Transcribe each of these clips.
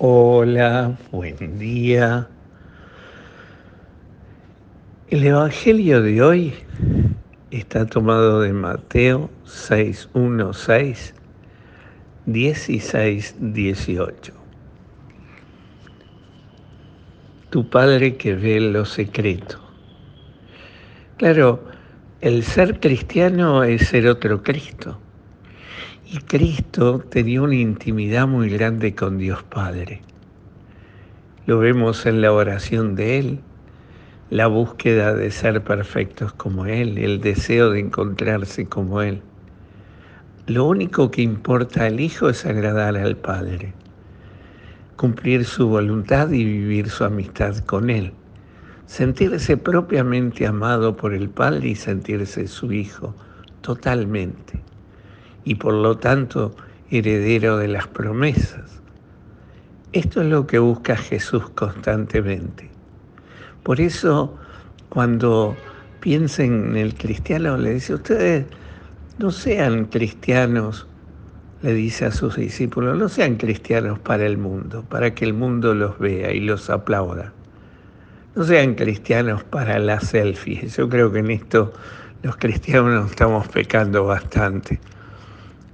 Hola, buen día. El Evangelio de hoy está tomado de Mateo 6, 1, 6, 16, 18. Tu Padre que ve lo secreto. Claro, el ser cristiano es ser otro Cristo. Y Cristo tenía una intimidad muy grande con Dios Padre. Lo vemos en la oración de Él, la búsqueda de ser perfectos como Él, el deseo de encontrarse como Él. Lo único que importa al Hijo es agradar al Padre, cumplir su voluntad y vivir su amistad con Él, sentirse propiamente amado por el Padre y sentirse su Hijo totalmente y por lo tanto heredero de las promesas. Esto es lo que busca Jesús constantemente. Por eso, cuando piensen en el cristiano, le dice, ustedes no sean cristianos, le dice a sus discípulos, no sean cristianos para el mundo, para que el mundo los vea y los aplauda. No sean cristianos para las selfies. Yo creo que en esto los cristianos estamos pecando bastante.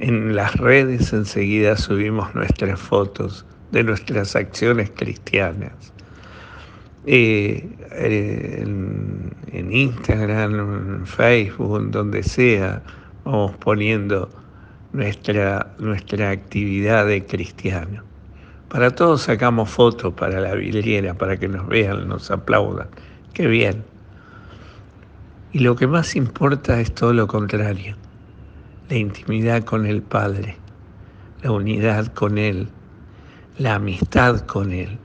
En las redes enseguida subimos nuestras fotos de nuestras acciones cristianas. Eh, eh, en, Instagram, en Facebook, donde sea, vamos poniendo nuestra, nuestra actividad de cristiano. Para todos sacamos fotos para la vidriera, para que nos vean, nos aplaudan. Qué bien. Y lo que más importa es todo lo contrario la intimidad con el Padre, la unidad con Él, la amistad con Él,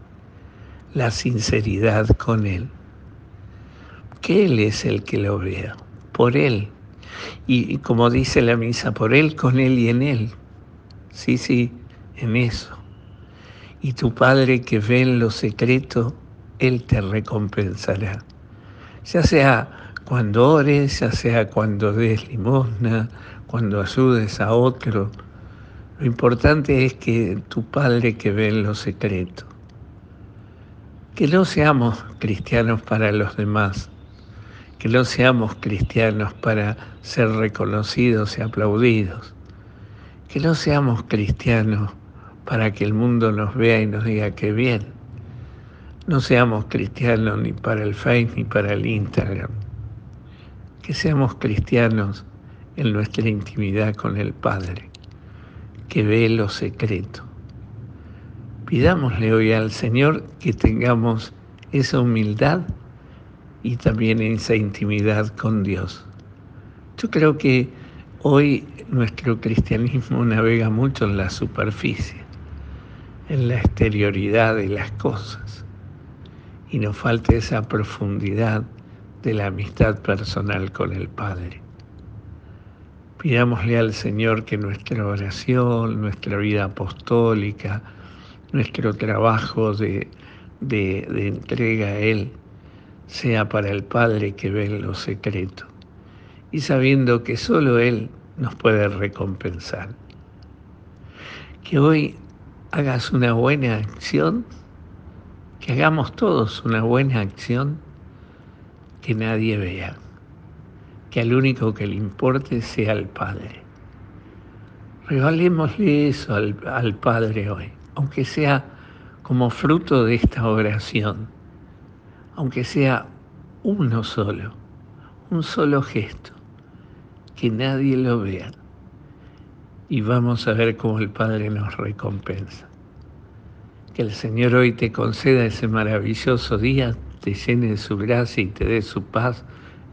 la sinceridad con Él. Que Él es el que lo vea, por Él. Y, como dice la misa, por Él, con Él y en Él. Sí, sí, en eso. Y tu Padre que ve en lo secreto, Él te recompensará. Ya sea cuando ores, ya sea cuando des limosna, cuando ayudes a otro. Lo importante es que tu Padre que ve en lo secreto. Que no seamos cristianos para los demás, que no seamos cristianos para ser reconocidos y aplaudidos, que no seamos cristianos para que el mundo nos vea y nos diga que bien. No seamos cristianos ni para el Facebook ni para el Instagram. Que seamos cristianos en nuestra intimidad con el Padre, que ve lo secreto. Pidámosle hoy al Señor que tengamos esa humildad y también esa intimidad con Dios. Yo creo que hoy nuestro cristianismo navega mucho en la superficie, en la exterioridad de las cosas, y nos falta esa profundidad de la amistad personal con el Padre. Pidámosle al Señor que nuestra oración, nuestra vida apostólica, nuestro trabajo de, entrega a Él sea para el Padre que ve en lo secreto y sabiendo que solo Él nos puede recompensar. Que hoy hagas una buena acción, que hagamos todos una buena acción que nadie vea que al único que le importe sea el Padre. Regalémosle eso al, al Padre hoy, aunque sea como fruto de esta oración, aunque sea uno solo, un solo gesto, que nadie lo vea. Y vamos a ver cómo el Padre nos recompensa. Que el Señor hoy te conceda ese maravilloso día, te llene de su gracia y te dé su paz